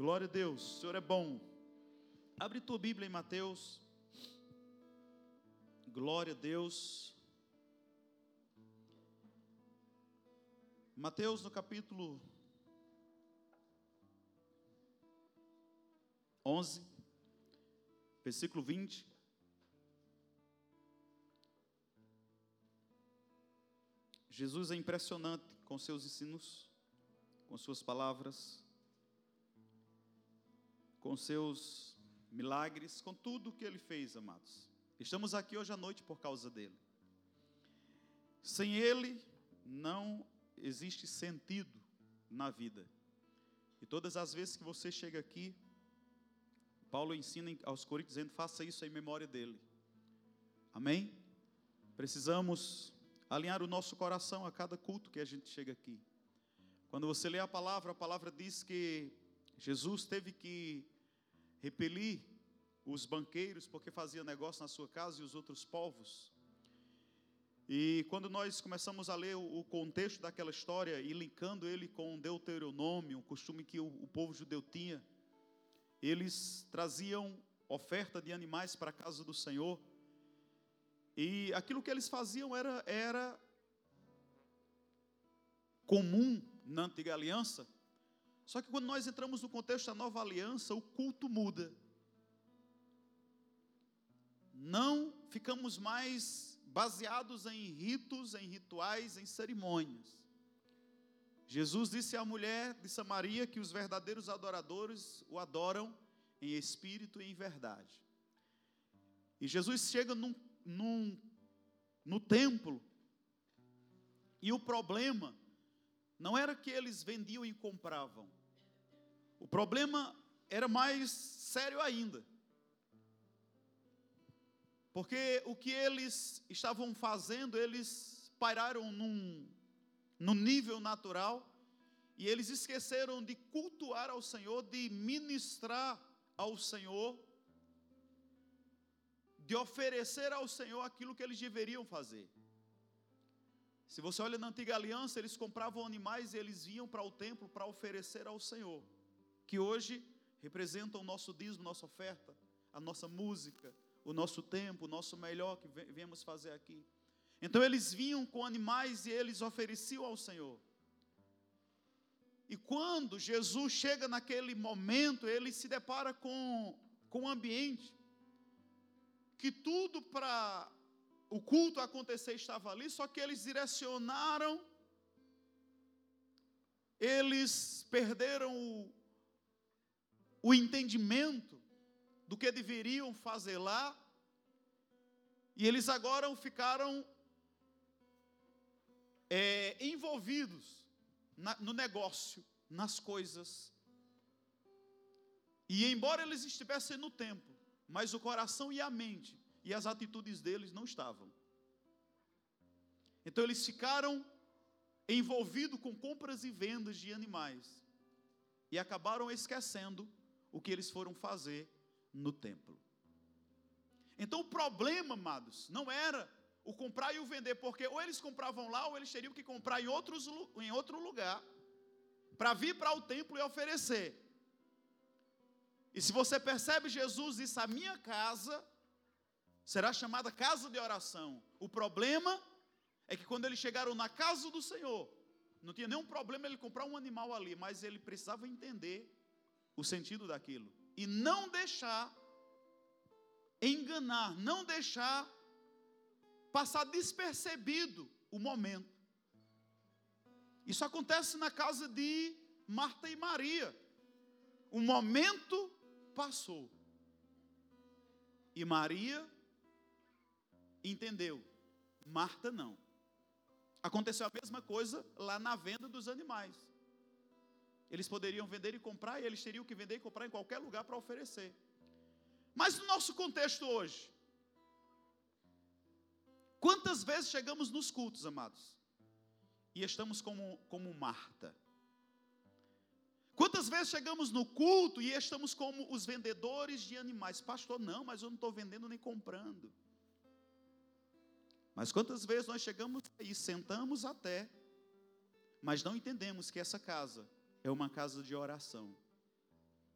Glória a Deus, o Senhor é bom. Abre tua Bíblia em Mateus. Glória a Deus. Mateus no capítulo 11, versículo 20. Jesus é impressionante com seus ensinos, com suas palavras, com seus milagres, com tudo que ele fez, amados. Estamos aqui hoje à noite por causa dele. Sem ele, não existe sentido na vida. E todas as vezes que você chega aqui, Paulo ensina aos Coríntios dizendo: faça isso em memória dele. Amém? Precisamos alinhar o nosso coração a cada culto que a gente chega aqui. Quando você lê a palavra, a palavra diz que Jesus teve que repelir os banqueiros porque fazia negócio na sua casa e os outros povos. E quando nós começamos a ler o contexto daquela história e linkando ele com Deuteronômio, um costume que o povo judeu tinha, eles traziam oferta de animais para a casa do Senhor. E aquilo que eles faziam era, era comum na antiga aliança. Só que quando nós entramos no contexto da nova aliança, o culto muda. Não ficamos mais baseados em ritos, em rituais, em cerimônias. Jesus disse à mulher de Samaria que os verdadeiros adoradores o adoram em espírito e em verdade. E Jesus chega num, num, no templo, e o problema não era que eles vendiam e compravam, o problema era mais sério ainda. Porque o que eles estavam fazendo, eles pararam num, no nível natural, e eles esqueceram de cultuar ao Senhor, de ministrar ao Senhor, de oferecer ao Senhor aquilo que eles deveriam fazer. Se você olha na antiga aliança, eles compravam animais e eles iam para o templo para oferecer ao Senhor, que hoje representam o nosso dízimo, nossa oferta, a nossa música, o nosso tempo, o nosso melhor que viemos fazer aqui. Então eles vinham com animais e eles ofereciam ao Senhor. E quando Jesus chega naquele momento, ele se depara com, com um ambiente que tudo para o culto acontecer estava ali, só que eles direcionaram, eles perderam o, o entendimento do que deveriam fazer lá, e eles agora ficaram é, envolvidos na, no negócio, nas coisas. E embora eles estivessem no templo, mas o coração e a mente e as atitudes deles não estavam. Então eles ficaram envolvidos com compras e vendas de animais e acabaram esquecendo o que eles foram fazer no templo. Então o problema, amados, não era o comprar e o vender, porque ou eles compravam lá ou eles teriam que comprar em, outros, em outro lugar para vir para o templo e oferecer. E se você percebe, Jesus disse: A minha casa será chamada casa de oração. O problema é que quando eles chegaram na casa do Senhor, não tinha nenhum problema ele comprar um animal ali, mas ele precisava entender o sentido daquilo e não deixar enganar, não deixar passar despercebido o momento. Isso acontece na casa de Marta e Maria. O momento passou. E Maria entendeu. Marta não. Aconteceu a mesma coisa lá na venda dos animais. Eles poderiam vender e comprar, e eles teriam que vender e comprar em qualquer lugar para oferecer. Mas no nosso contexto hoje, quantas vezes chegamos nos cultos, amados, e estamos como, como Marta? Quantas vezes chegamos no culto e estamos como os vendedores de animais? Pastor, não, mas eu não estou vendendo nem comprando. Mas quantas vezes nós chegamos e sentamos até, mas não entendemos que essa casa é uma casa de oração.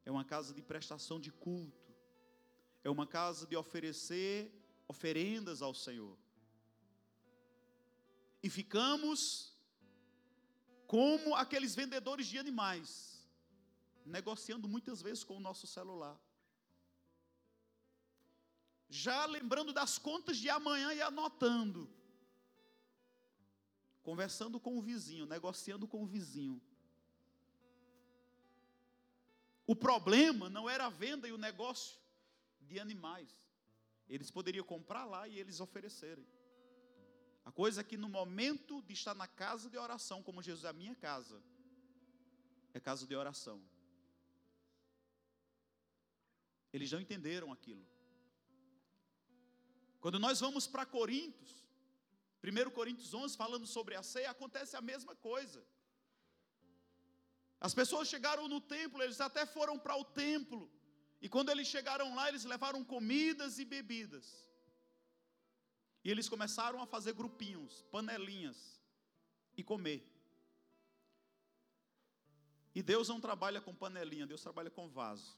é uma casa de prestação de culto, é uma casa de oferecer oferendas ao Senhor. E ficamos como aqueles vendedores de animais, negociando muitas vezes com o nosso celular. Já lembrando das contas de amanhã e anotando. Conversando com o vizinho, negociando com o vizinho. O problema não era a venda e o negócio de animais. Eles poderiam comprar lá e eles oferecerem. A coisa é que no momento de estar na casa de oração, como Jesus a minha casa, é casa de oração. Eles não entenderam aquilo. Quando nós vamos para Coríntios, 1 Coríntios 11, falando sobre a ceia, acontece a mesma coisa. As pessoas chegaram no templo, eles até foram para o templo. E quando eles chegaram lá, eles levaram comidas e bebidas. E eles começaram a fazer grupinhos, panelinhas e comer. E Deus não trabalha com panelinha, Deus trabalha com vaso.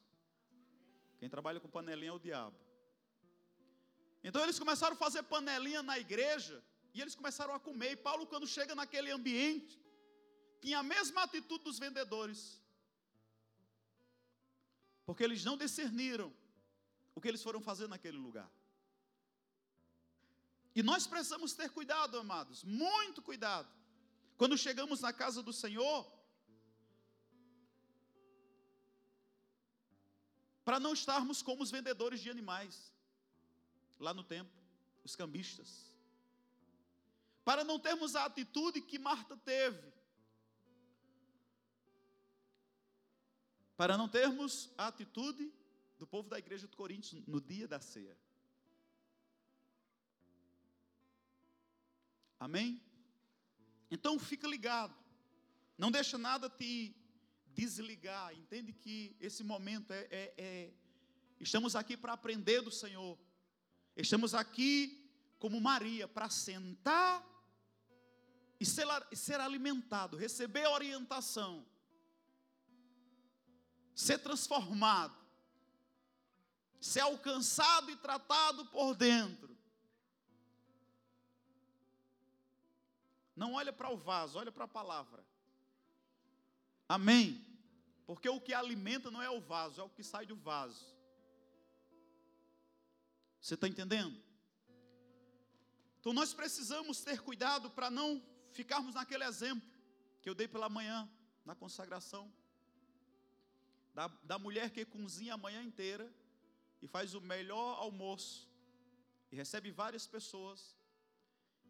Quem trabalha com panelinha é o diabo. Então eles começaram a fazer panelinha na igreja e eles começaram a comer. E Paulo, quando chega naquele ambiente, tinha a mesma atitude dos vendedores. Porque eles não discerniram o que eles foram fazer naquele lugar. E nós precisamos ter cuidado, amados, muito cuidado. Quando chegamos na casa do Senhor, para não estarmos como os vendedores de animais lá no templo, os cambistas. Para não termos a atitude que Marta teve, para não termos a atitude do povo da igreja de Coríntios no dia da ceia. Amém? Então fica ligado. Não deixa nada te desligar. Entende que esse momento é, é, é estamos aqui para aprender do Senhor. Estamos aqui como Maria para sentar e ser, ser alimentado, receber orientação ser transformado, ser alcançado e tratado por dentro. Não olha para o vaso, olha para a palavra. Amém. Porque o que alimenta não é o vaso, é o que sai do vaso. Você está entendendo? Então nós precisamos ter cuidado para não ficarmos naquele exemplo que eu dei pela manhã, na consagração da, da mulher que cozinha a manhã inteira e faz o melhor almoço e recebe várias pessoas.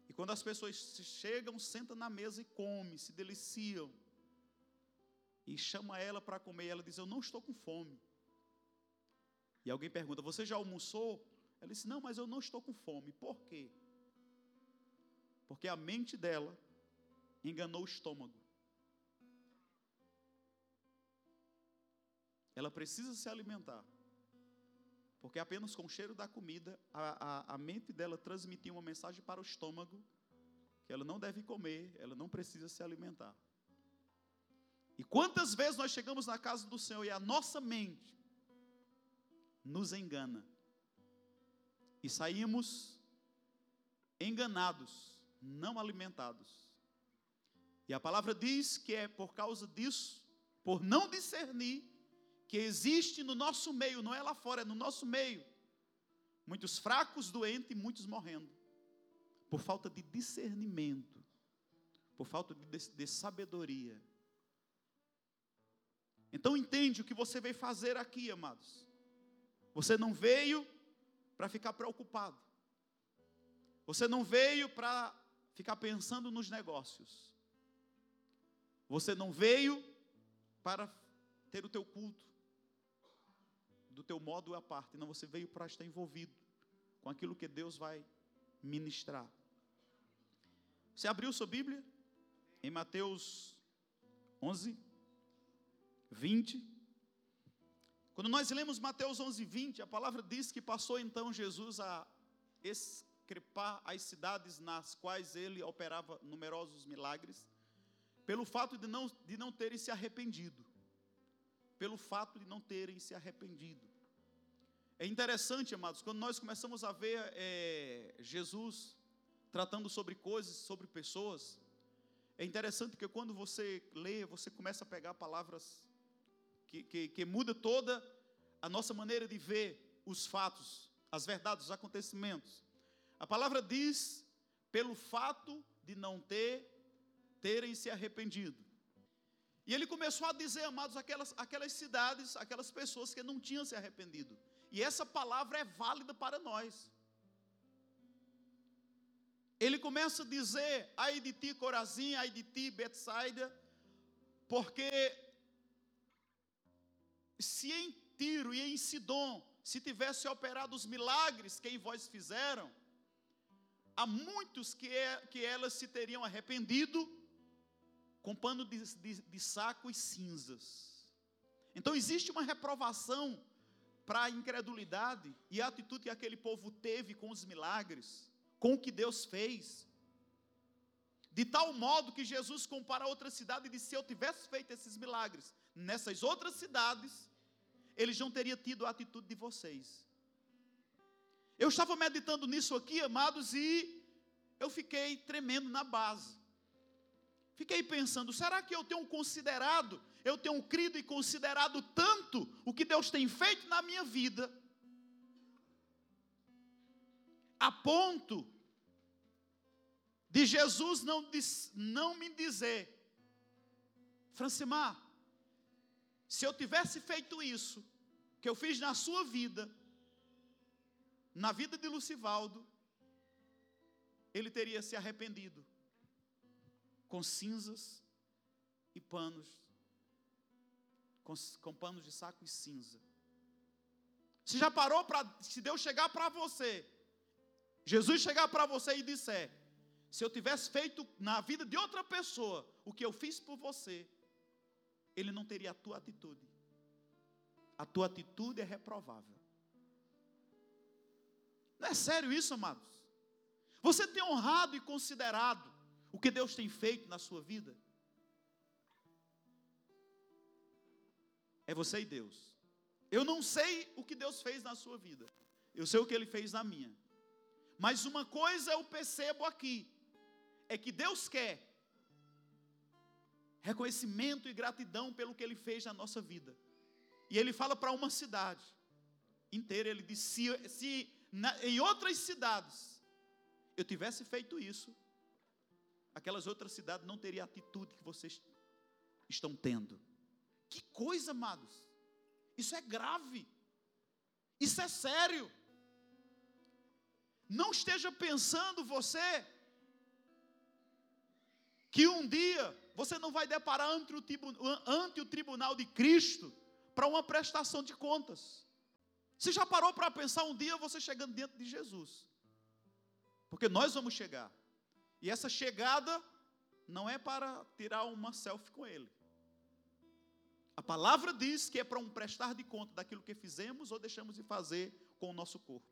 E quando as pessoas chegam, sentam na mesa e comem, se deliciam. E chama ela para comer, e ela diz: Eu não estou com fome. E alguém pergunta: Você já almoçou? Ela disse: Não, mas eu não estou com fome. Por quê? Porque a mente dela enganou o estômago. Ela precisa se alimentar. Porque apenas com o cheiro da comida, a, a, a mente dela transmitia uma mensagem para o estômago que ela não deve comer, ela não precisa se alimentar. E quantas vezes nós chegamos na casa do Senhor e a nossa mente nos engana e saímos enganados, não alimentados. E a palavra diz que é por causa disso, por não discernir, que existe no nosso meio, não é lá fora, é no nosso meio. Muitos fracos, doentes e muitos morrendo. Por falta de discernimento, por falta de, de, sabedoria. Então entende o que você veio fazer aqui, amados. Você não veio para ficar preocupado. Você não veio para ficar pensando nos negócios. Você não veio para ter o teu culto do teu modo à parte, não, você veio para estar envolvido com aquilo que Deus vai ministrar. Você abriu sua Bíblia em Mateus 11, 20. Quando nós lemos Mateus 11, 20, a palavra diz que passou então Jesus a escrepar as cidades nas quais ele operava numerosos milagres, pelo fato de não, de não terem se arrependido. Pelo fato de não terem se arrependido. É interessante, amados, quando nós começamos a ver é, Jesus tratando sobre coisas, sobre pessoas, é interessante porque quando você lê, você começa a pegar palavras que, que, que muda toda a nossa maneira de ver os fatos, as verdades, os acontecimentos. A palavra diz pelo fato de não ter terem se arrependido. E ele começou a dizer, amados, aquelas, aquelas cidades, aquelas pessoas que não tinham se arrependido. E essa palavra é válida para nós. Ele começa a dizer, ai de ti Corazim, ai de ti Betsaida, porque se em Tiro e em Sidom se tivesse operado os milagres que em vós fizeram, há muitos que, é, que elas se teriam arrependido com pano de, de, de saco e cinzas. Então existe uma reprovação para a incredulidade e a atitude que aquele povo teve com os milagres, com o que Deus fez. De tal modo que Jesus compara a outra cidade e disse: se eu tivesse feito esses milagres nessas outras cidades, eles não teriam tido a atitude de vocês. Eu estava meditando nisso aqui, amados, e eu fiquei tremendo na base. Fiquei pensando, será que eu tenho considerado, eu tenho crido e considerado tanto o que Deus tem feito na minha vida, a ponto de Jesus não, não me dizer, Francimar, se eu tivesse feito isso, que eu fiz na sua vida, na vida de Lucivaldo, ele teria se arrependido com cinzas e panos, com, com panos de saco e cinza. Se já parou para, se Deus chegar para você, Jesus chegar para você e disser: se eu tivesse feito na vida de outra pessoa o que eu fiz por você, ele não teria a tua atitude. A tua atitude é reprovável. Não é sério isso, amados? Você tem honrado e considerado o que Deus tem feito na sua vida? É você e Deus. Eu não sei o que Deus fez na sua vida. Eu sei o que Ele fez na minha. Mas uma coisa eu percebo aqui: é que Deus quer reconhecimento e gratidão pelo que Ele fez na nossa vida. E Ele fala para uma cidade inteira: Ele diz, se, se na, em outras cidades eu tivesse feito isso, aquelas outras cidades não teriam a atitude que vocês estão tendo. Que coisa, amados. Isso é grave. Isso é sério. Não esteja pensando você que um dia você não vai deparar ante o, ante o tribunal de Cristo para uma prestação de contas. Você já parou para pensar um dia você chegando dentro de Jesus? Porque nós vamos chegar. E essa chegada não é para tirar uma selfie com ele. A palavra diz que é para um prestar de conta daquilo que fizemos ou deixamos de fazer com o nosso corpo.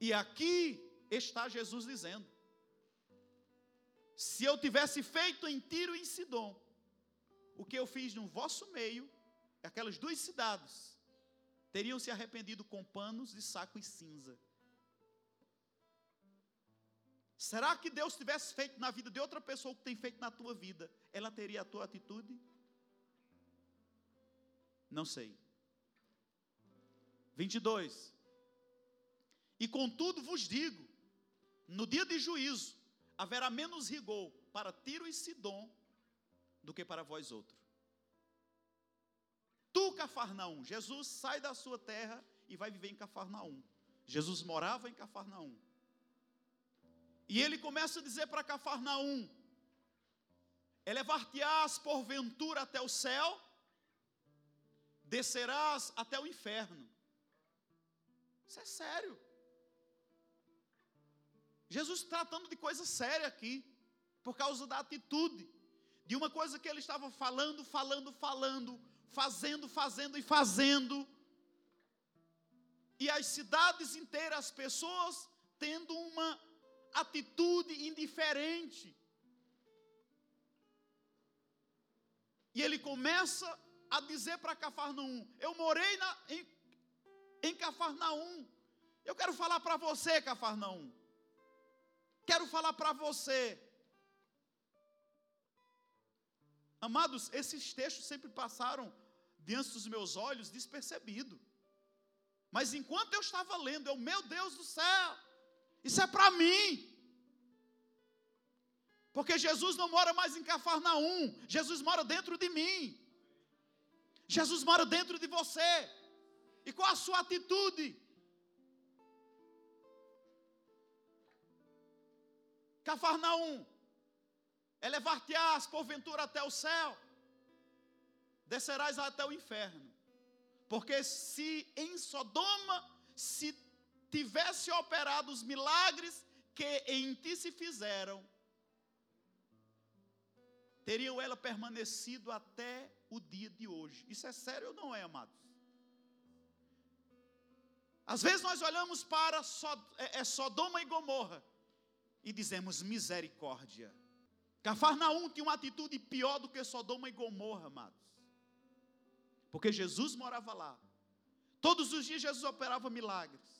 E aqui está Jesus dizendo: se eu tivesse feito em Tiro e em Sidom o que eu fiz no vosso meio, aquelas duas cidades teriam se arrependido com panos de saco e cinza. Será que Deus tivesse feito na vida de outra pessoa o que tem feito na tua vida, ela teria a tua atitude? Não sei. 22. E contudo vos digo: no dia de juízo haverá menos rigor para Tiro e Sidom do que para vós outros. Tu, Cafarnaum, Jesus sai da sua terra e vai viver em Cafarnaum. Jesus morava em Cafarnaum. E ele começa a dizer para Cafarnaum: Elevar-te-ás porventura até o céu, descerás até o inferno. Isso é sério. Jesus tratando de coisa séria aqui, por causa da atitude, de uma coisa que ele estava falando, falando, falando, fazendo, fazendo e fazendo. E as cidades inteiras, as pessoas tendo uma atitude indiferente. E ele começa a dizer para Cafarnaum: Eu morei na, em, em Cafarnaum. Eu quero falar para você, Cafarnaum. Quero falar para você. Amados, esses textos sempre passaram diante dos meus olhos despercebido. Mas enquanto eu estava lendo, eu, meu Deus do céu, isso é para mim. Porque Jesus não mora mais em Cafarnaum, Jesus mora dentro de mim. Jesus mora dentro de você. E qual a sua atitude? Cafarnaum, elevar-te-ás porventura até o céu, descerás até o inferno. Porque se em Sodoma se tivesse operado os milagres que em ti se fizeram, teriam ela permanecido até o dia de hoje. Isso é sério ou não é, amados? Às vezes nós olhamos para é, é Sodoma e Gomorra e dizemos misericórdia. Cafarnaum tinha uma atitude pior do que Sodoma e Gomorra, amados. Porque Jesus morava lá. Todos os dias Jesus operava milagres.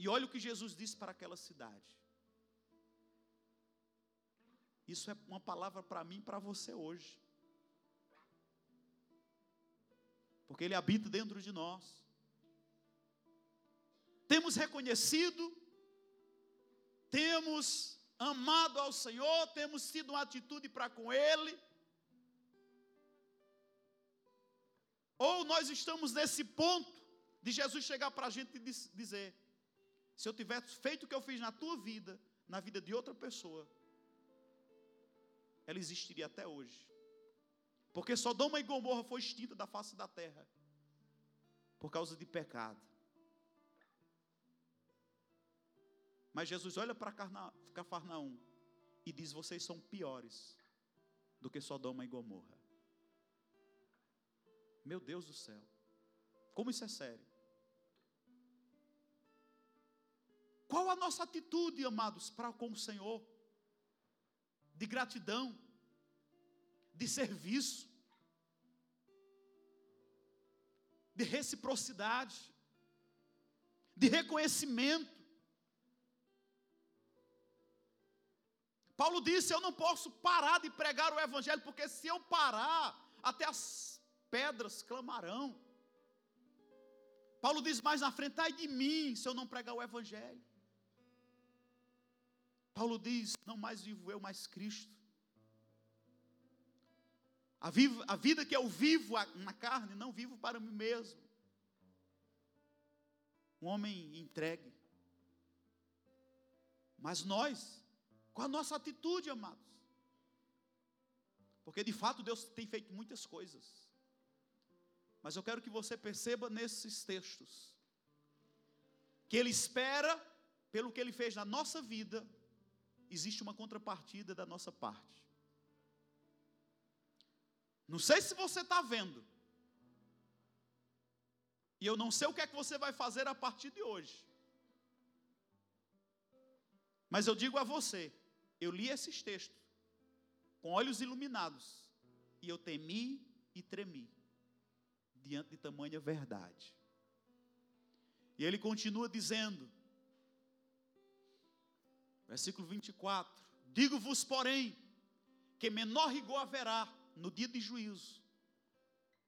E olha o que Jesus disse para aquela cidade. Isso é uma palavra para mim e para você hoje. Porque Ele habita dentro de nós. Temos reconhecido temos amado ao Senhor, temos tido uma atitude para com Ele, ou nós estamos nesse ponto de Jesus chegar para a gente e dizer: se eu tivesse feito o que eu fiz na tua vida, na vida de outra pessoa, ela existiria até hoje. Porque Sodoma e Gomorra foi extinta da face da terra por causa de pecado. Mas Jesus olha para Cafarnaum e diz: Vocês são piores do que Sodoma e Gomorra. Meu Deus do céu, como isso é sério? Qual a nossa atitude, amados, para com o Senhor? De gratidão, de serviço, de reciprocidade, de reconhecimento. Paulo disse: Eu não posso parar de pregar o Evangelho, porque se eu parar, até as pedras clamarão. Paulo diz mais na frente: ai de mim, se eu não pregar o Evangelho. Paulo diz: Não mais vivo eu, mas Cristo. A, vivo, a vida que eu vivo na carne, não vivo para mim mesmo. Um homem entregue. Mas nós, qual a nossa atitude, amados? Porque de fato Deus tem feito muitas coisas. Mas eu quero que você perceba nesses textos que Ele espera, pelo que Ele fez na nossa vida, existe uma contrapartida da nossa parte. Não sei se você está vendo, e eu não sei o que é que você vai fazer a partir de hoje, mas eu digo a você: eu li esses textos com olhos iluminados e eu temi e tremi diante de tamanha verdade. E ele continua dizendo, versículo 24: Digo-vos, porém, que menor rigor haverá no dia de juízo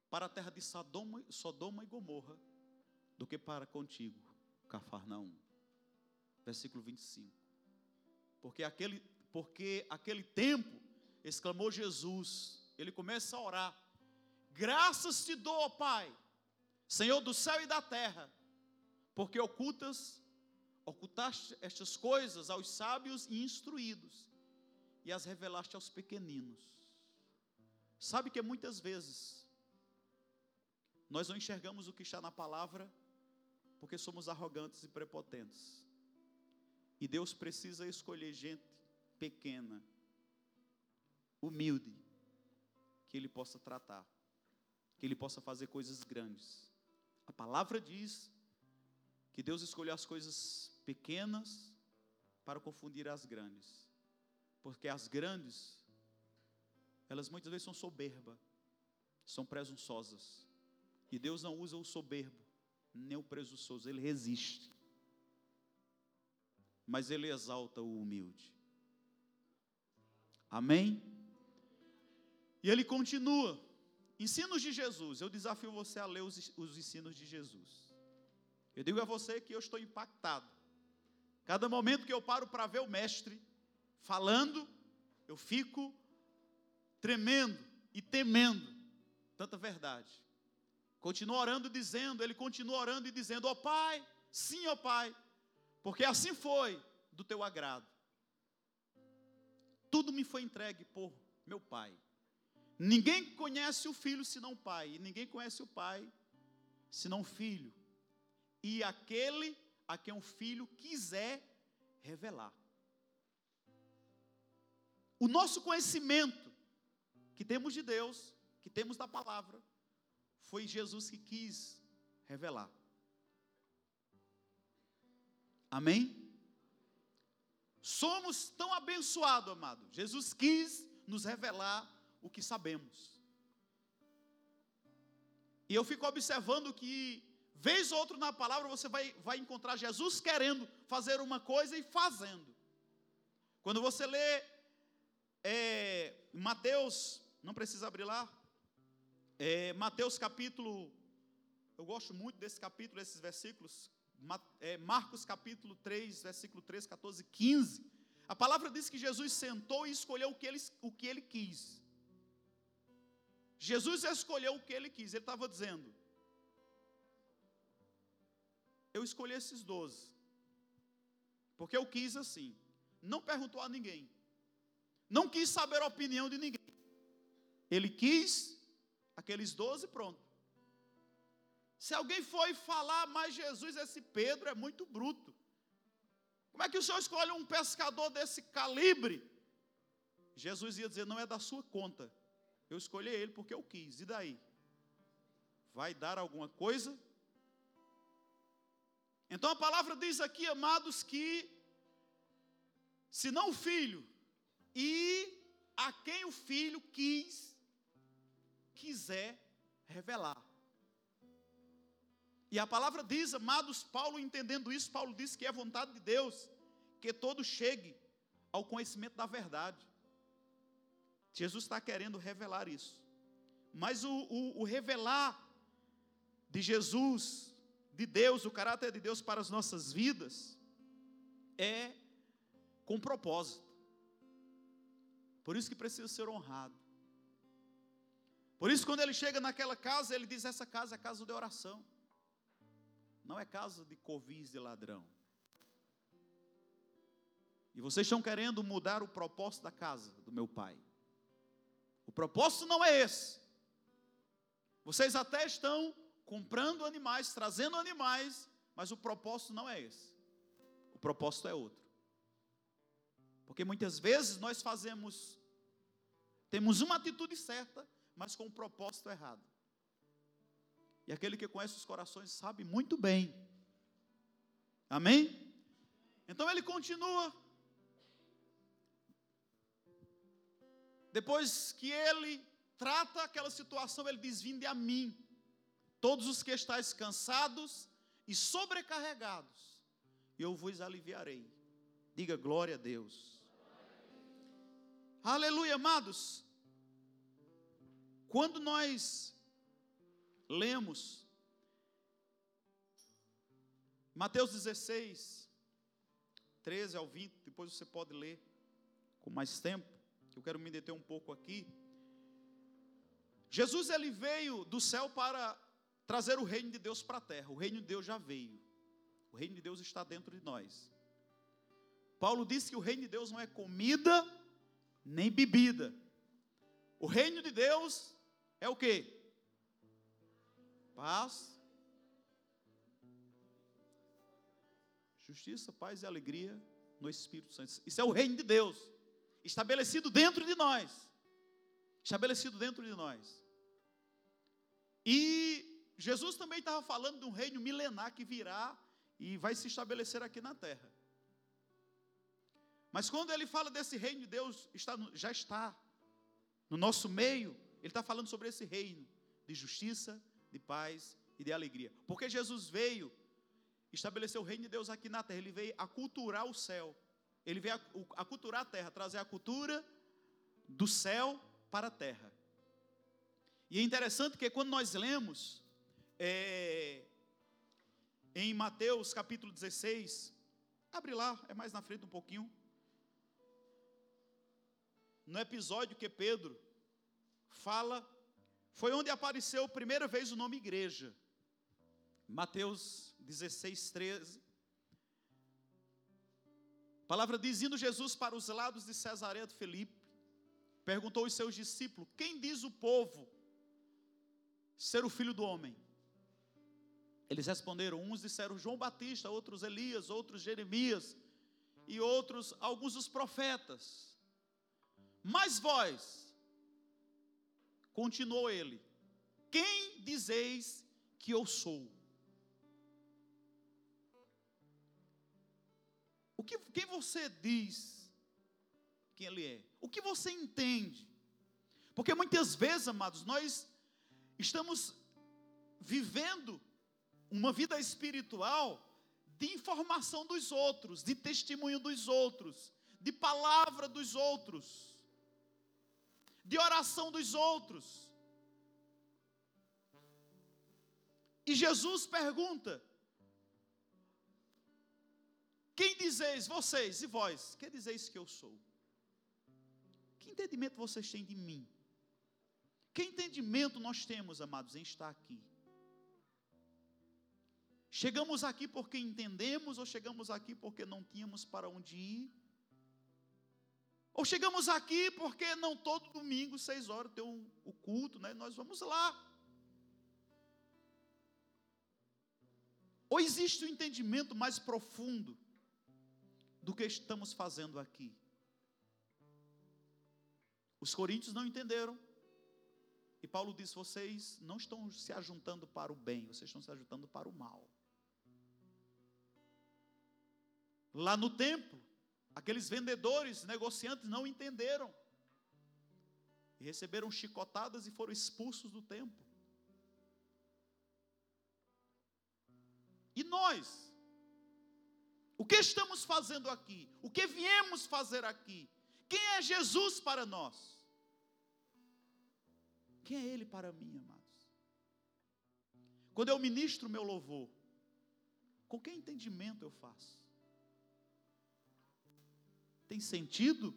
para a terra de Sodoma, Sodoma e Gomorra do que para contigo, Cafarnaum. Versículo 25. Porque aquele porque aquele tempo, exclamou Jesus, ele começa a orar: Graças te dou, Pai, Senhor do céu e da terra, porque ocultas, ocultaste estas coisas aos sábios e instruídos, e as revelaste aos pequeninos. Sabe que muitas vezes nós não enxergamos o que está na palavra, porque somos arrogantes e prepotentes. E Deus precisa escolher gente pequena, humilde, que Ele possa tratar, que Ele possa fazer coisas grandes. A palavra diz que Deus escolheu as coisas pequenas para confundir as grandes, porque as grandes, elas muitas vezes são soberba, são presunçosas. E Deus não usa o soberbo, nem o presunçoso, ele resiste. Mas ele exalta o humilde. Amém? E ele continua. Ensinos de Jesus. Eu desafio você a ler os, os ensinos de Jesus. Eu digo a você que eu estou impactado. Cada momento que eu paro para ver o mestre falando, eu fico tremendo e temendo tanta verdade. Continua orando e dizendo, ele continua orando e dizendo: Ó oh, Pai, sim, ó oh, Pai, porque assim foi do teu agrado. Tudo me foi entregue por meu Pai. Ninguém conhece o filho senão o pai, e ninguém conhece o pai senão o filho, e aquele a quem o filho quiser revelar. O nosso conhecimento que temos de Deus, que temos da palavra, foi Jesus que quis revelar. Amém? Somos tão abençoados, amado. Jesus quis nos revelar o que sabemos. E eu fico observando que, vez ou outra na palavra, você vai, vai encontrar Jesus querendo fazer uma coisa e fazendo. Quando você lê é, Mateus, não precisa abrir lá, é, Mateus capítulo, eu gosto muito desse capítulo, desses versículos, é, Marcos capítulo 3, versículo 13, 14, 15. A palavra diz que Jesus sentou e escolheu o que ele, o que ele quis. Jesus escolheu o que ele quis, ele estava dizendo: Eu escolhi esses doze, porque eu quis assim, não perguntou a ninguém, não quis saber a opinião de ninguém, ele quis aqueles doze, pronto. Se alguém foi falar, mas Jesus, esse Pedro é muito bruto. Como é que o senhor escolhe um pescador desse calibre? Jesus ia dizer: não é da sua conta, eu escolhi ele porque eu quis. E daí? Vai dar alguma coisa? Então a palavra diz aqui, amados, que se não o filho e a quem o filho quis, quiser revelar. E a palavra diz, amados, Paulo entendendo isso, Paulo diz que é vontade de Deus que todo chegue ao conhecimento da verdade. Jesus está querendo revelar isso. Mas o, o, o, revelar de Jesus, de Deus, o caráter de Deus para as nossas vidas, é com propósito. Por isso que precisa ser honrado. Por isso, quando ele chega naquela casa, ele diz: Essa casa é casa de oração, não é casa de covis de ladrão. E vocês estão querendo mudar o propósito da casa do meu pai. O propósito não é esse. Vocês até estão comprando animais, trazendo animais, mas o propósito não é esse. O propósito é outro. Porque muitas vezes nós fazemos, temos uma atitude certa, mas com o um propósito errado. E aquele que conhece os corações sabe muito bem. Amém? Então ele continua Depois que ele trata aquela situação, ele diz: Vinde a mim, todos os que estáis cansados e sobrecarregados, eu vos aliviarei. Diga glória a Deus. Aleluia, amados. Quando nós lemos Mateus 16, 13 ao 20, depois você pode ler com mais tempo. Eu quero me deter um pouco aqui. Jesus ele veio do céu para trazer o reino de Deus para a terra. O reino de Deus já veio. O reino de Deus está dentro de nós. Paulo disse que o reino de Deus não é comida nem bebida. O reino de Deus é o que? Paz, justiça, paz e alegria no Espírito Santo. Isso é o reino de Deus estabelecido dentro de nós. Estabelecido dentro de nós. E Jesus também estava falando de um reino milenar que virá e vai se estabelecer aqui na terra. Mas quando ele fala desse reino de Deus, está já está no nosso meio, ele está falando sobre esse reino de justiça, de paz e de alegria. Porque Jesus veio estabelecer o reino de Deus aqui na terra, ele veio aculturar o céu, ele veio aculturar a terra, trazer a cultura do céu para a terra. E é interessante que quando nós lemos é, em Mateus capítulo 16, abre lá, é mais na frente um pouquinho no episódio que Pedro fala, foi onde apareceu a primeira vez o nome igreja. Mateus 16, 13. A palavra diz: indo Jesus para os lados de Cesareia de Felipe, perguntou aos seus discípulos: Quem diz o povo ser o filho do homem? Eles responderam: uns disseram João Batista, outros Elias, outros Jeremias, e outros, alguns dos profetas. Mas vós, continuou ele, quem dizeis que eu sou? O que quem você diz que ele é? O que você entende? Porque muitas vezes, amados, nós estamos vivendo uma vida espiritual de informação dos outros, de testemunho dos outros, de palavra dos outros de oração dos outros. E Jesus pergunta: Quem dizeis, vocês e vós, que dizeis que eu sou? Que entendimento vocês têm de mim? Que entendimento nós temos, amados, em estar aqui? Chegamos aqui porque entendemos ou chegamos aqui porque não tínhamos para onde ir? Ou chegamos aqui porque não todo domingo, seis horas, tem um, o culto, né? Nós vamos lá. Ou existe um entendimento mais profundo do que estamos fazendo aqui? Os coríntios não entenderam. E Paulo disse: vocês não estão se ajuntando para o bem, vocês estão se ajuntando para o mal. Lá no templo, Aqueles vendedores, negociantes não entenderam. E receberam chicotadas e foram expulsos do templo. E nós? O que estamos fazendo aqui? O que viemos fazer aqui? Quem é Jesus para nós? Quem é Ele para mim, amados? Quando eu ministro meu louvor, com que entendimento eu faço? Tem sentido?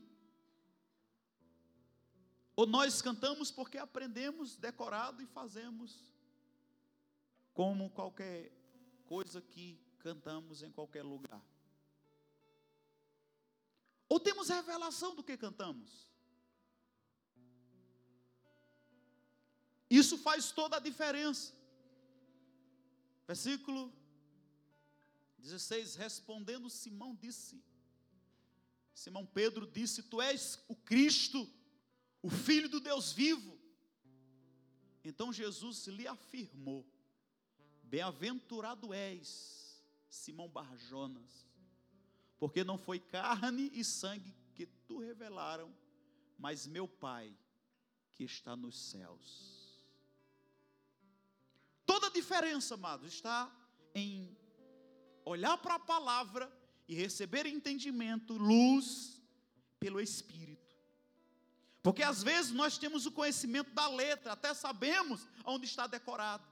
Ou nós cantamos porque aprendemos decorado e fazemos como qualquer coisa que cantamos em qualquer lugar? Ou temos revelação do que cantamos? Isso faz toda a diferença. Versículo 16: Respondendo Simão, disse: Simão Pedro disse: Tu és o Cristo, o Filho do Deus vivo. Então Jesus lhe afirmou: Bem-aventurado és, Simão Barjonas, porque não foi carne e sangue que tu revelaram, mas meu Pai que está nos céus. Toda a diferença, amados, está em olhar para a palavra e receber entendimento, luz, pelo Espírito. Porque às vezes nós temos o conhecimento da letra, até sabemos onde está decorado,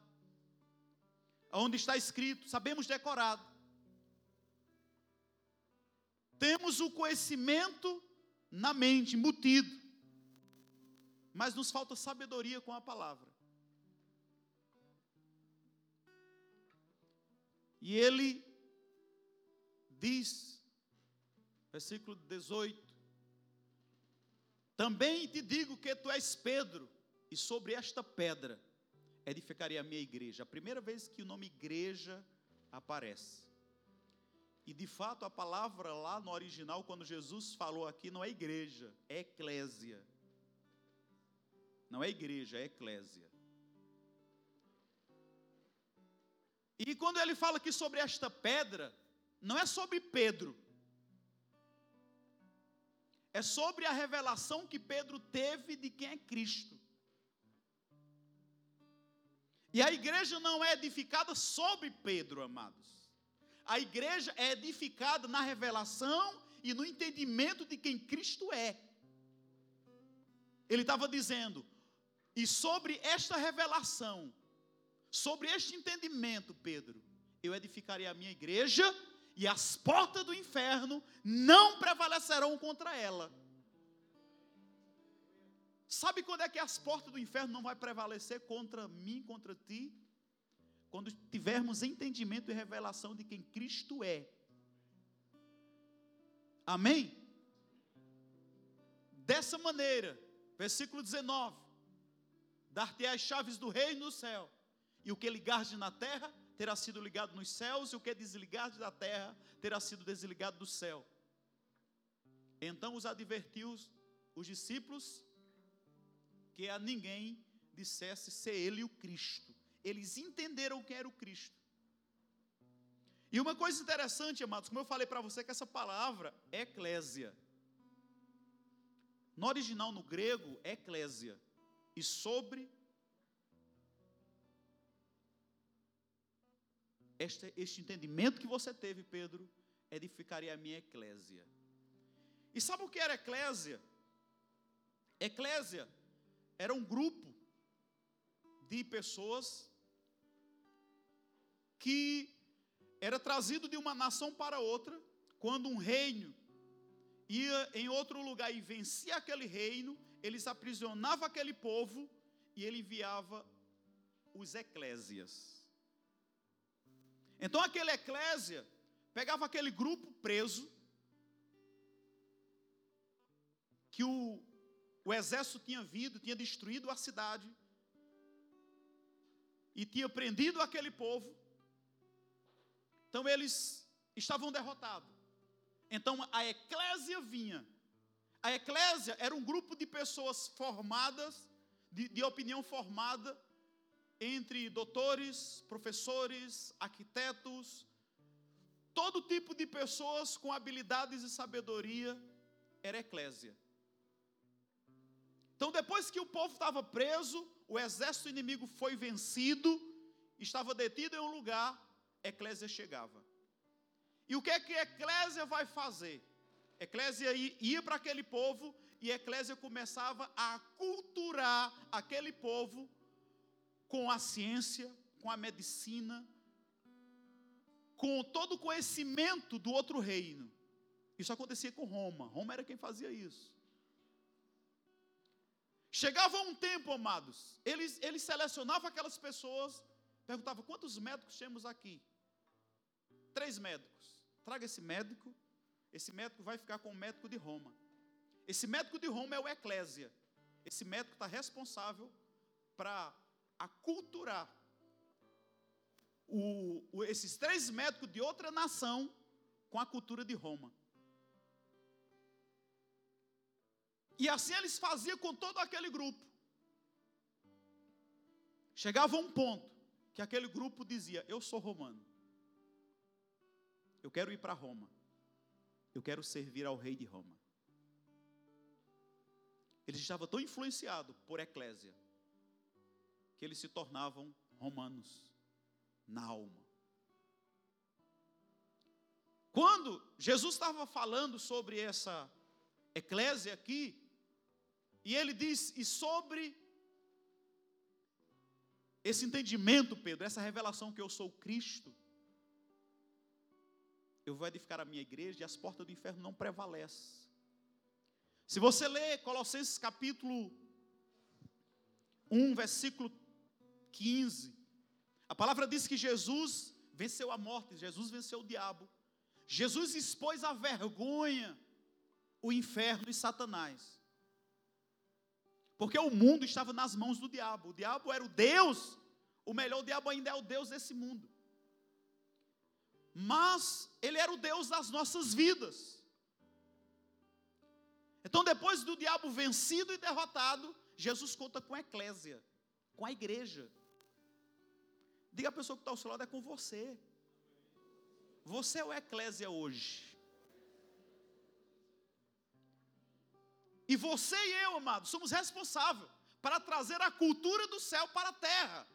onde está escrito, sabemos decorado. Temos o conhecimento na mente, embutido, mas nos falta sabedoria com a palavra. E ele diz, versículo 18: Também te digo que tu és Pedro, e sobre esta pedra edificarei a minha igreja. A primeira vez que o nome igreja aparece. E de fato a palavra lá no original, quando Jesus falou aqui, não é igreja, é eclésia. Não é igreja, é eclésia. E quando ele fala aqui sobre esta pedra, não é sobre Pedro, é sobre a revelação que Pedro teve de quem é Cristo. E a igreja não é edificada sobre Pedro, amados. A igreja é edificada na revelação e no entendimento de quem Cristo é. Ele estava dizendo, e sobre esta revelação, sobre este entendimento, Pedro, eu edificarei a minha igreja e as portas do inferno não prevalecerão contra ela. Sabe quando é que as portas do inferno não vai prevalecer contra mim, contra ti? Quando tivermos entendimento e revelação de quem Cristo é. Amém? Dessa maneira, versículo 19: Dar-te as chaves do reino no céu, e o que ligares na terra terá sido ligado nos céus, e o que desligares da terra terá sido desligado do céu. Então os advertiu os discípulos que a ninguém dissesse ser ele o Cristo. Eles entenderam que era o Cristo. E uma coisa interessante, amados, como eu falei para você, que essa palavra é eclésia. No original, no grego, é eclésia. E sobre este, este entendimento que você teve, Pedro, edificaria a minha eclésia. E sabe o que era eclésia? Eclésia era um grupo de pessoas que era trazido de uma nação para outra, quando um reino ia em outro lugar e vencia aquele reino, eles aprisionavam aquele povo e ele enviava os eclésias. Então aquele eclésia pegava aquele grupo preso, que o, o exército tinha vindo, tinha destruído a cidade, e tinha prendido aquele povo. Então eles estavam derrotados. Então a eclésia vinha. A eclésia era um grupo de pessoas formadas, de, de opinião formada, entre doutores, professores, arquitetos, todo tipo de pessoas com habilidades e sabedoria, era eclésia. Então, depois que o povo estava preso, o exército inimigo foi vencido, estava detido em um lugar, eclésia chegava. E o que é que a eclésia vai fazer? Eclésia ia para aquele povo e a eclésia começava a culturar aquele povo com a ciência, com a medicina, com todo o conhecimento do outro reino. Isso acontecia com Roma. Roma era quem fazia isso. Chegava um tempo, amados, eles, eles selecionavam aquelas pessoas, perguntavam quantos médicos temos aqui? Três médicos. Traga esse médico, esse médico vai ficar com o médico de Roma. Esse médico de Roma é o Eclésia. Esse médico está responsável para aculturar o, o, esses três médicos de outra nação com a cultura de Roma. E assim eles faziam com todo aquele grupo. Chegava um ponto que aquele grupo dizia: Eu sou romano. Eu quero ir para Roma. Eu quero servir ao rei de Roma. Eles estavam tão influenciados por eclésia que eles se tornavam romanos na alma. Quando Jesus estava falando sobre essa eclésia aqui, e ele diz: e sobre esse entendimento, Pedro, essa revelação que eu sou Cristo, eu vou edificar a minha igreja e as portas do inferno não prevalecem. Se você ler Colossenses capítulo 1, versículo 15, a palavra diz que Jesus venceu a morte, Jesus venceu o diabo, Jesus expôs a vergonha, o inferno e Satanás. Porque o mundo estava nas mãos do diabo. O diabo era o Deus. O melhor, o diabo ainda é o Deus desse mundo. Mas ele era o Deus das nossas vidas. Então, depois do diabo vencido e derrotado, Jesus conta com a eclésia, com a igreja. Diga a pessoa que está ao seu lado, é com você. Você é o eclésia hoje. E você e eu, amado, somos responsáveis para trazer a cultura do céu para a terra.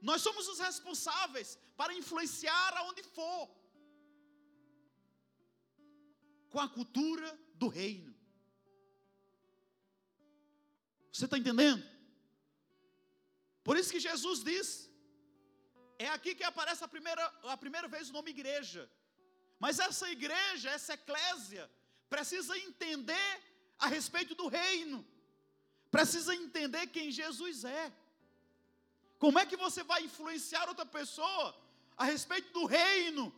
Nós somos os responsáveis para influenciar aonde for com a cultura do reino. Você está entendendo? Por isso que Jesus diz: é aqui que aparece a primeira, a primeira vez o nome igreja. Mas essa igreja, essa eclésia, precisa entender a respeito do reino, precisa entender quem Jesus é. Como é que você vai influenciar outra pessoa a respeito do reino,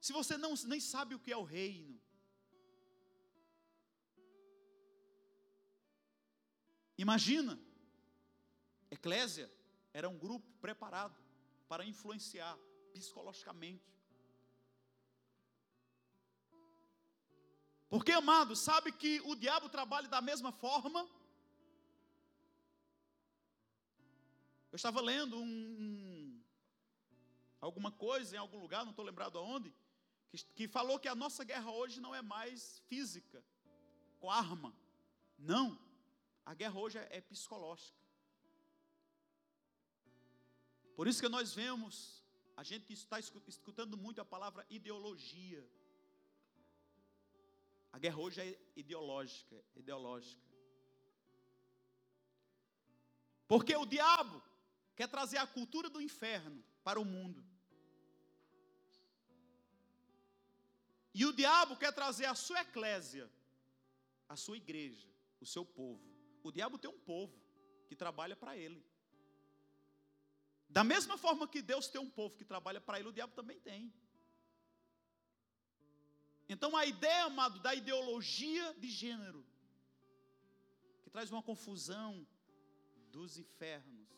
se você não, nem sabe o que é o reino? Imagina, Eclésia era um grupo preparado para influenciar psicologicamente. Porque, amado, sabe que o diabo trabalha da mesma forma Eu estava lendo um, um, alguma coisa em algum lugar, não estou lembrado aonde, que, que falou que a nossa guerra hoje não é mais física, com arma. Não. A guerra hoje é, é psicológica. Por isso que nós vemos, a gente está escutando muito a palavra ideologia. A guerra hoje é ideológica, ideológica. Porque o diabo, quer trazer a cultura do inferno para o mundo. E o diabo quer trazer a sua eclésia, a sua igreja, o seu povo. O diabo tem um povo que trabalha para ele. Da mesma forma que Deus tem um povo que trabalha para ele, o diabo também tem. Então a ideia, amado, da ideologia de gênero, que traz uma confusão dos infernos,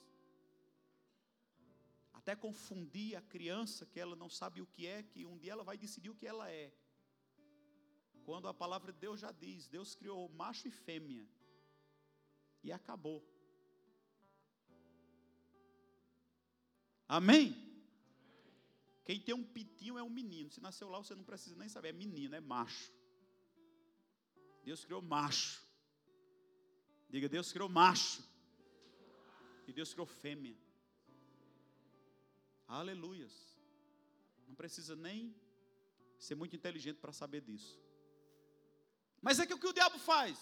até confundir a criança que ela não sabe o que é, que um dia ela vai decidir o que ela é. Quando a palavra de Deus já diz, Deus criou macho e fêmea. E acabou. Amém? Quem tem um pitinho é um menino. Se nasceu lá, você não precisa nem saber. É menino, é macho. Deus criou macho. Diga, Deus criou macho. E Deus criou fêmea. Aleluias. Não precisa nem ser muito inteligente para saber disso. Mas é que o que o diabo faz?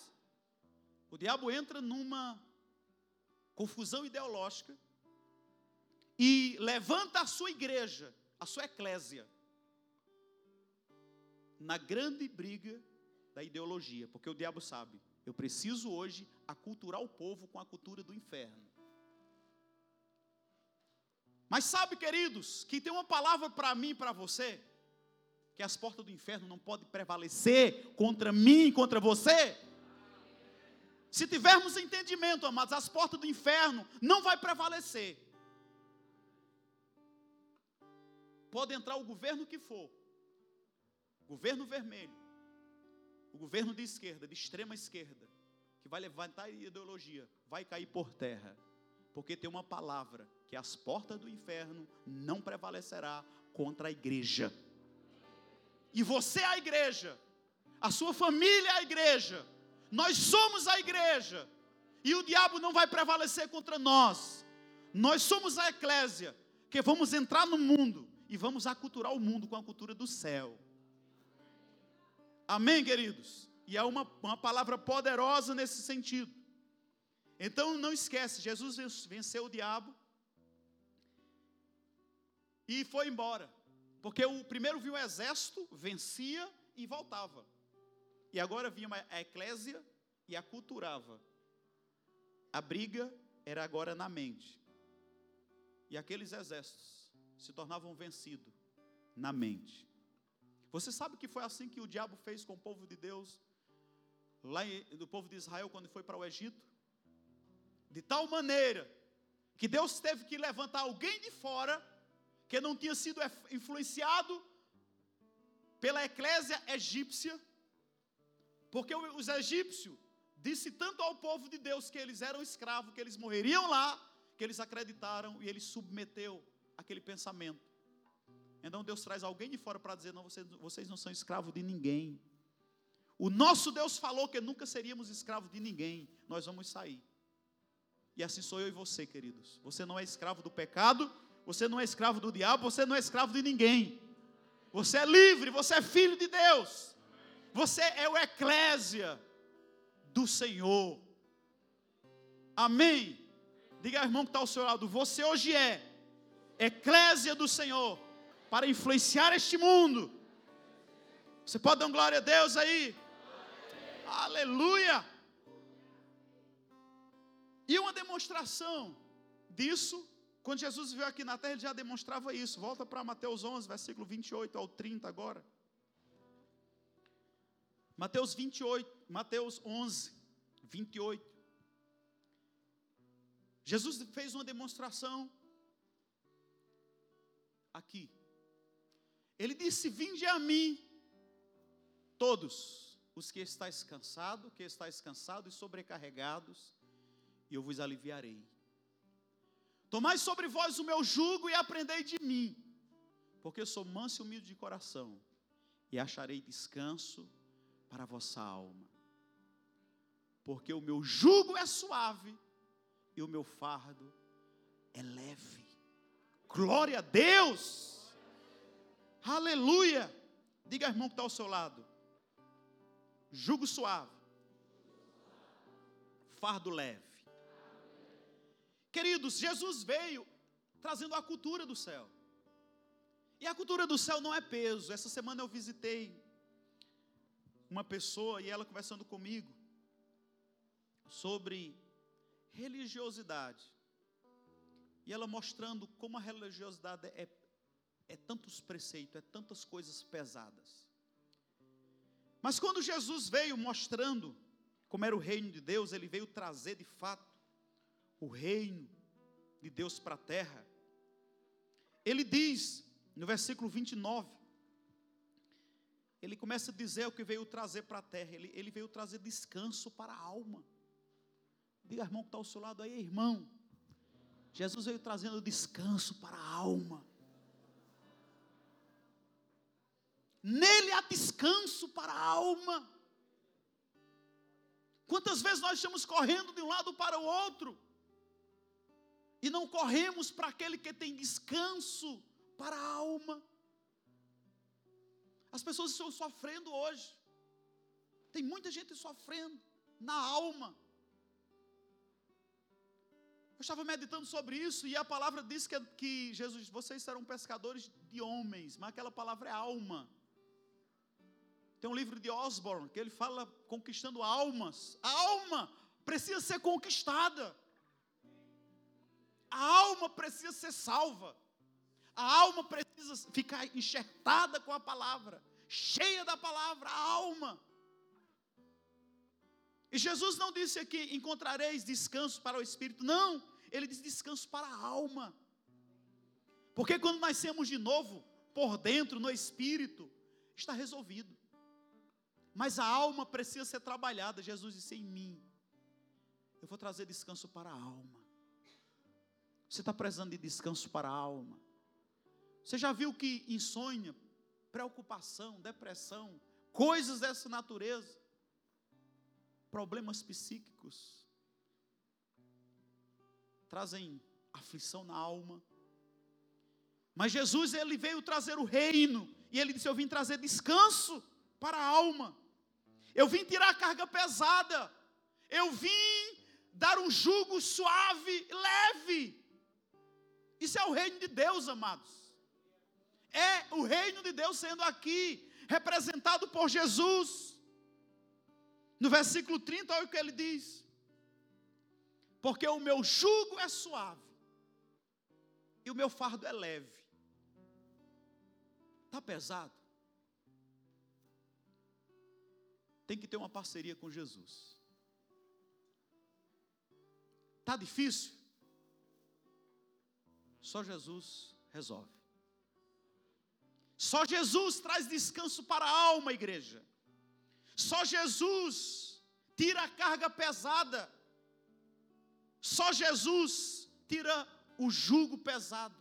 O diabo entra numa confusão ideológica e levanta a sua igreja, a sua eclésia, na grande briga da ideologia, porque o diabo sabe, eu preciso hoje aculturar o povo com a cultura do inferno. Mas sabe, queridos, que tem uma palavra para mim e para você, que as portas do inferno não podem prevalecer contra mim e contra você. Se tivermos entendimento, amados, as portas do inferno não vai prevalecer. Pode entrar o governo que for, governo vermelho, o governo de esquerda, de extrema esquerda, que vai levantar ideologia, vai cair por terra, porque tem uma palavra que as portas do inferno não prevalecerá contra a igreja. E você é a igreja, a sua família é a igreja, nós somos a igreja, e o diabo não vai prevalecer contra nós. Nós somos a eclésia, que vamos entrar no mundo e vamos aculturar o mundo com a cultura do céu. Amém, queridos? E é uma, uma palavra poderosa nesse sentido. Então não esquece, Jesus venceu o diabo, e foi embora. Porque o primeiro viu o exército, vencia e voltava. E agora vinha a eclésia e aculturava. A briga era agora na mente. E aqueles exércitos se tornavam vencidos na mente. Você sabe que foi assim que o diabo fez com o povo de Deus, lá do povo de Israel, quando foi para o Egito? De tal maneira que Deus teve que levantar alguém de fora que não tinha sido influenciado pela eclésia egípcia, porque os egípcios disse tanto ao povo de Deus que eles eram escravos, que eles morreriam lá, que eles acreditaram e ele submeteu aquele pensamento. Então Deus traz alguém de fora para dizer: não, vocês, vocês não são escravos de ninguém. o nosso Deus falou que nunca seríamos escravos de ninguém, nós vamos sair. E assim sou eu e você, queridos. Você não é escravo do pecado, você não é escravo do diabo, você não é escravo de ninguém. Você é livre, você é filho de Deus. Você é o eclésia do Senhor. Amém. Diga ao irmão que está ao seu lado: você hoje é eclésia do Senhor para influenciar este mundo. Você pode dar um glória a Deus aí? Aleluia! E uma demonstração disso, quando Jesus veio aqui na terra, ele já demonstrava isso. Volta para Mateus 11, versículo 28 ao 30 agora. Mateus 28, Mateus 11, 28. Jesus fez uma demonstração aqui. Ele disse: Vinde a mim, todos os que estáis cansados, que estáis cansados e sobrecarregados, e eu vos aliviarei. Tomai sobre vós o meu jugo e aprendei de mim, porque eu sou manso e humilde de coração, e acharei descanso para a vossa alma. Porque o meu jugo é suave e o meu fardo é leve. Glória a Deus! Aleluia! Diga ao irmão que está ao seu lado: jugo suave, fardo leve. Queridos, Jesus veio trazendo a cultura do céu. E a cultura do céu não é peso. Essa semana eu visitei uma pessoa e ela conversando comigo sobre religiosidade. E ela mostrando como a religiosidade é, é tantos preceitos, é tantas coisas pesadas. Mas quando Jesus veio mostrando como era o reino de Deus, ele veio trazer de fato o reino de Deus para a terra. Ele diz no versículo 29, ele começa a dizer o que veio trazer para a terra, ele, ele veio trazer descanso para a alma. Diga, irmão, que está ao seu lado aí, irmão. Jesus veio trazendo descanso para a alma. Nele há descanso para a alma. Quantas vezes nós estamos correndo de um lado para o outro e não corremos para aquele que tem descanso para a alma? As pessoas estão sofrendo hoje. Tem muita gente sofrendo na alma. Eu estava meditando sobre isso e a palavra diz que, que Jesus, vocês serão pescadores de homens, mas aquela palavra é alma. Tem um livro de Osborne que ele fala conquistando almas. A alma precisa ser conquistada. A alma precisa ser salva. A alma precisa ficar enxertada com a palavra, cheia da palavra, a alma. E Jesus não disse aqui: encontrareis descanso para o espírito. Não, ele diz descanso para a alma. Porque quando nascemos de novo, por dentro, no espírito, está resolvido. Mas a alma precisa ser trabalhada. Jesus disse: em mim, eu vou trazer descanso para a alma. Você está precisando de descanso para a alma. Você já viu que insônia, preocupação, depressão, coisas dessa natureza, problemas psíquicos, trazem aflição na alma. Mas Jesus ele veio trazer o reino e ele disse: Eu vim trazer descanso para a alma. Eu vim tirar a carga pesada. Eu vim dar um jugo suave, leve. Isso é o reino de Deus, amados. É o reino de Deus sendo aqui representado por Jesus. No versículo 30, olha o que ele diz: Porque o meu jugo é suave e o meu fardo é leve. Está pesado? tem que ter uma parceria com Jesus. Está difícil? Só Jesus resolve. Só Jesus traz descanso para a alma, igreja. Só Jesus tira a carga pesada. Só Jesus tira o jugo pesado.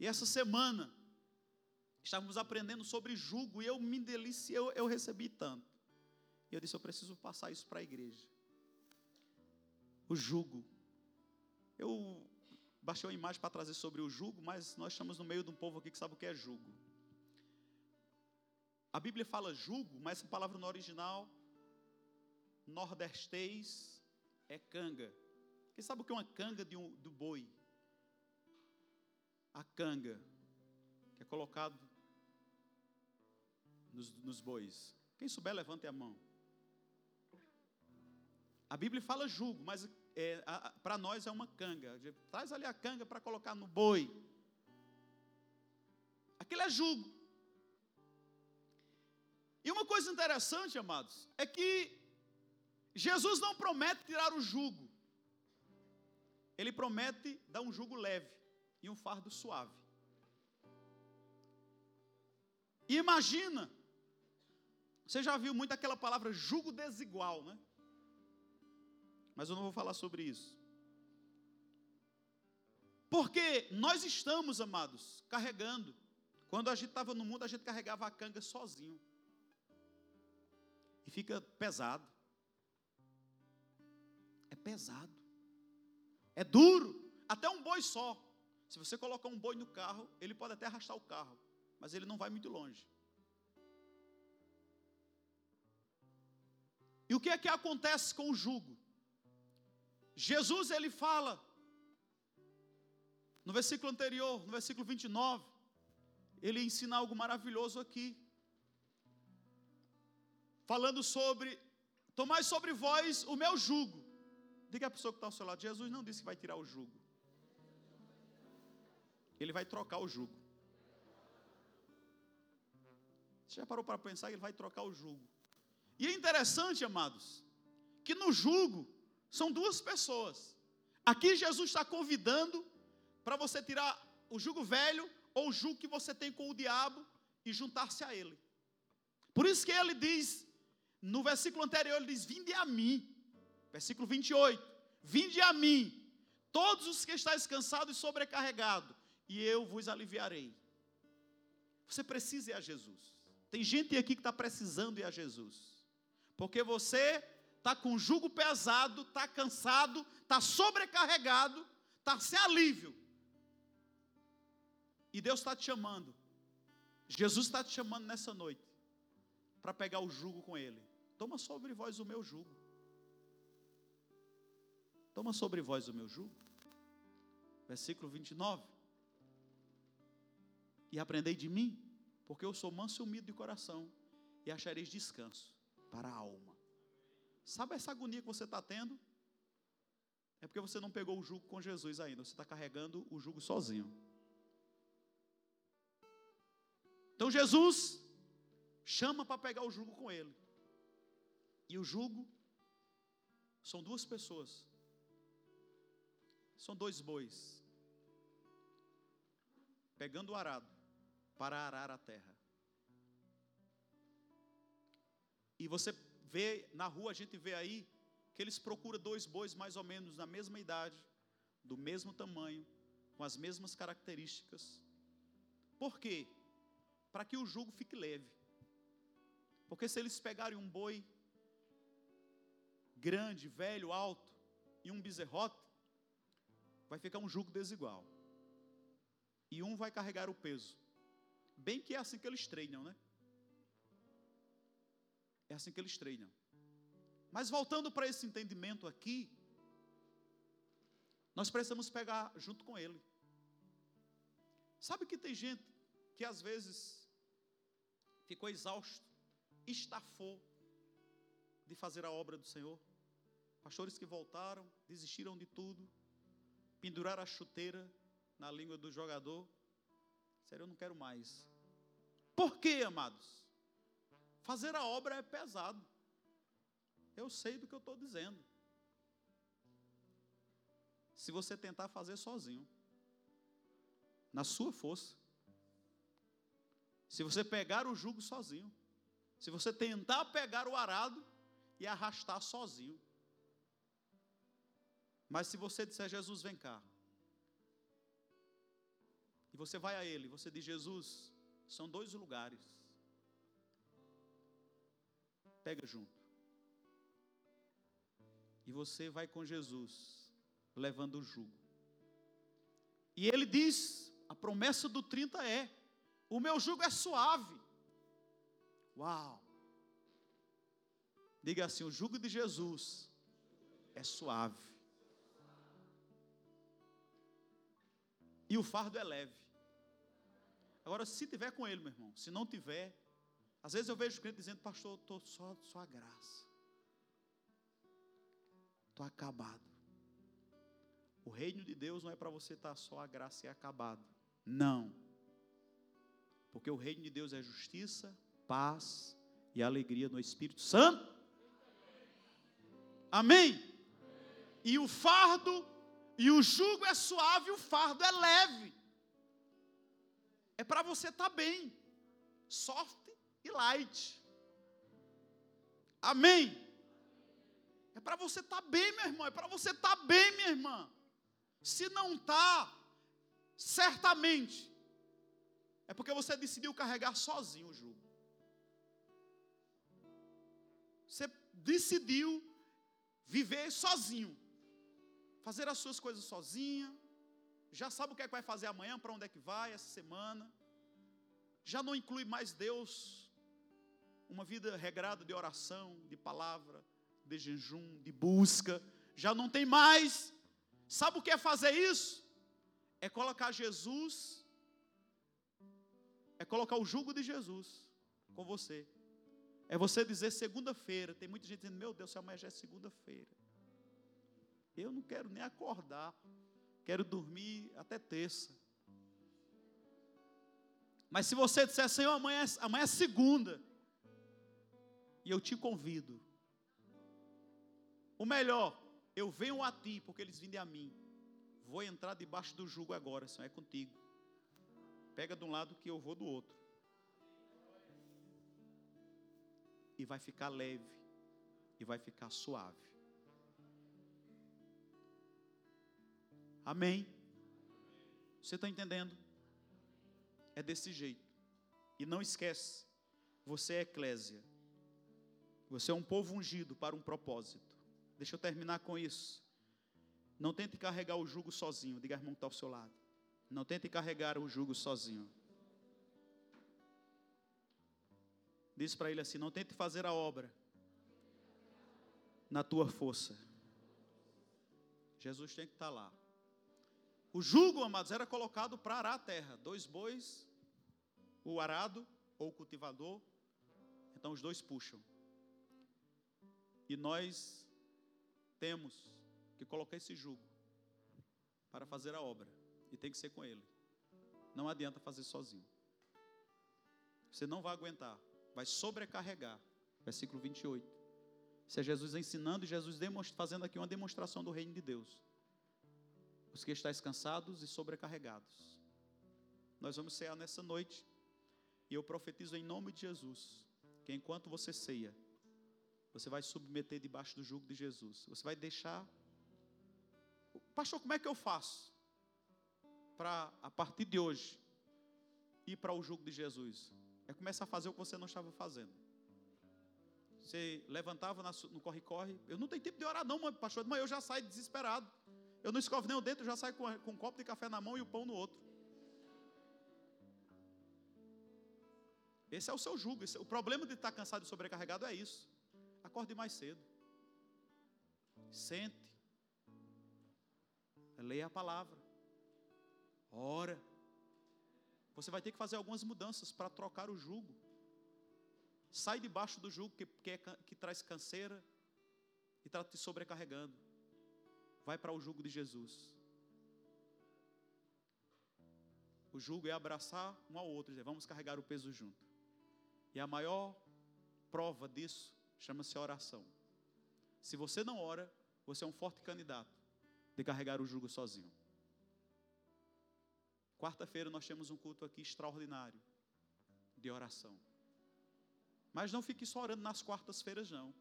E essa semana, Estávamos aprendendo sobre jugo e eu me deliciei, eu, eu recebi tanto. E eu disse: eu preciso passar isso para a igreja. O jugo. Eu baixei uma imagem para trazer sobre o jugo, mas nós estamos no meio de um povo aqui que sabe o que é jugo. A Bíblia fala jugo, mas essa palavra no original nordestês é canga. Quem sabe o que é uma canga de um, do boi? A canga, que é colocado nos, nos bois. Quem souber, levante a mão. A Bíblia fala jugo, mas é, para nós é uma canga. Traz ali a canga para colocar no boi. Aquilo é jugo. E uma coisa interessante, amados, é que Jesus não promete tirar o jugo. Ele promete dar um jugo leve e um fardo suave. E imagina, você já viu muito aquela palavra jugo desigual, né? Mas eu não vou falar sobre isso. Porque nós estamos, amados, carregando. Quando a gente estava no mundo, a gente carregava a canga sozinho. E fica pesado. É pesado. É duro. Até um boi só. Se você colocar um boi no carro, ele pode até arrastar o carro. Mas ele não vai muito longe. E o que é que acontece com o jugo? Jesus ele fala no versículo anterior, no versículo 29, ele ensina algo maravilhoso aqui. Falando sobre tomai sobre vós o meu jugo. Diga a pessoa que está ao seu lado: Jesus não disse que vai tirar o jugo. Ele vai trocar o jugo. Você já parou para pensar que ele vai trocar o jugo? E é interessante, amados, que no jugo são duas pessoas. Aqui Jesus está convidando para você tirar o jugo velho ou o jugo que você tem com o diabo e juntar-se a ele. Por isso que ele diz, no versículo anterior, ele diz: Vinde a mim. Versículo 28. Vinde a mim, todos os que estáis cansados e sobrecarregados, e eu vos aliviarei. Você precisa ir a Jesus. Tem gente aqui que está precisando ir a Jesus. Porque você está com jugo pesado, está cansado, está sobrecarregado, está sem alívio. E Deus está te chamando. Jesus está te chamando nessa noite para pegar o jugo com Ele. Toma sobre vós o meu jugo. Toma sobre vós o meu jugo. Versículo 29. E aprendei de mim, porque eu sou manso e humilde de coração, e achareis descanso para a alma. Sabe essa agonia que você está tendo? É porque você não pegou o jugo com Jesus ainda, você está carregando o jugo sozinho. Então Jesus chama para pegar o jugo com ele. E o jugo são duas pessoas são dois bois pegando o arado para arar a terra. E você vê na rua, a gente vê aí que eles procuram dois bois mais ou menos na mesma idade, do mesmo tamanho, com as mesmas características. Por quê? Para que o jugo fique leve. Porque se eles pegarem um boi grande, velho, alto e um bezerrote, vai ficar um jugo desigual. E um vai carregar o peso. Bem que é assim que eles treinam, né? É assim que eles treinam. Mas voltando para esse entendimento aqui, nós precisamos pegar junto com ele. Sabe que tem gente que às vezes ficou exausto, estafou de fazer a obra do Senhor. Pastores que voltaram, desistiram de tudo, pendurar a chuteira na língua do jogador. Sério, eu não quero mais. Por quê, amados? Fazer a obra é pesado. Eu sei do que eu estou dizendo. Se você tentar fazer sozinho, na sua força, se você pegar o jugo sozinho, se você tentar pegar o arado e arrastar sozinho, mas se você disser, Jesus, vem cá, e você vai a Ele, você diz, Jesus, São dois lugares. Pega junto. E você vai com Jesus, levando o jugo. E ele diz: a promessa do 30 é: o meu jugo é suave. Uau! Diga assim: o jugo de Jesus é suave. E o fardo é leve. Agora, se tiver com ele, meu irmão, se não tiver, às vezes eu vejo crente dizendo, pastor, estou só, só a graça. Estou acabado. O reino de Deus não é para você estar só a graça e acabado. Não. Porque o reino de Deus é justiça, paz e alegria no Espírito Santo. Amém? E o fardo e o jugo é suave, o fardo é leve. É para você estar tá bem, soft e light. Amém? É para você estar tá bem, meu irmão. É para você estar tá bem, minha irmã. Se não está, certamente, é porque você decidiu carregar sozinho o jugo. Você decidiu viver sozinho, fazer as suas coisas sozinha, já sabe o que é que vai fazer amanhã, para onde é que vai essa semana, já não inclui mais Deus, uma vida regrada de oração, de palavra, de jejum, de busca, já não tem mais. Sabe o que é fazer isso? É colocar Jesus, é colocar o jugo de Jesus com você. É você dizer segunda-feira. Tem muita gente dizendo, meu Deus, amanhã já é segunda-feira. Eu não quero nem acordar. Quero dormir até terça. Mas se você disser, Senhor, amanhã, é, amanhã é segunda. E eu te convido. O melhor, eu venho a ti, porque eles vêm a mim. Vou entrar debaixo do jugo agora, Senhor, é contigo. Pega de um lado que eu vou do outro. E vai ficar leve e vai ficar suave. Amém? Você está entendendo? É desse jeito. E não esquece, você é eclésia. Você é um povo ungido para um propósito. Deixa eu terminar com isso. Não tente carregar o jugo sozinho. Diga, irmão, que está ao seu lado. Não tente carregar o jugo sozinho. Diz para ele assim: Não tente fazer a obra na tua força. Jesus tem que estar tá lá. O jugo, amados, era colocado para arar a terra. Dois bois, o arado ou o cultivador. Então os dois puxam. E nós temos que colocar esse jugo para fazer a obra. E tem que ser com ele. Não adianta fazer sozinho. Você não vai aguentar vai sobrecarregar. Versículo 28. Isso é Jesus ensinando e Jesus fazendo aqui uma demonstração do reino de Deus. Os que estáis cansados e sobrecarregados. Nós vamos cear nessa noite. E eu profetizo em nome de Jesus que enquanto você ceia, você vai submeter debaixo do jugo de Jesus. Você vai deixar. Pastor, como é que eu faço? Para, a partir de hoje, ir para o jugo de Jesus. É começar a fazer o que você não estava fazendo. Você levantava no corre-corre. Eu não tenho tempo de orar, não, pastor. Mas eu já saio desesperado. Eu não escovo nem o dentro, eu já saio com, com um copo de café na mão e o pão no outro. Esse é o seu jugo. Esse, o problema de estar cansado e sobrecarregado é isso. Acorde mais cedo. Sente. Leia a palavra. Ora. Você vai ter que fazer algumas mudanças para trocar o jugo. Sai debaixo do jugo que, que, é, que traz canseira e está te sobrecarregando. Vai para o jugo de Jesus. O jugo é abraçar um ao outro, dizer, vamos carregar o peso junto. E a maior prova disso chama-se oração. Se você não ora, você é um forte candidato de carregar o jugo sozinho. Quarta-feira nós temos um culto aqui extraordinário de oração. Mas não fique só orando nas quartas-feiras, não.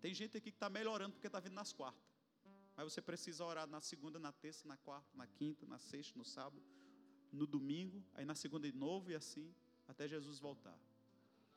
Tem gente aqui que está melhorando porque está vindo nas quartas. Mas você precisa orar na segunda, na terça, na quarta, na quinta, na sexta, no sábado, no domingo, aí na segunda de novo e assim, até Jesus voltar.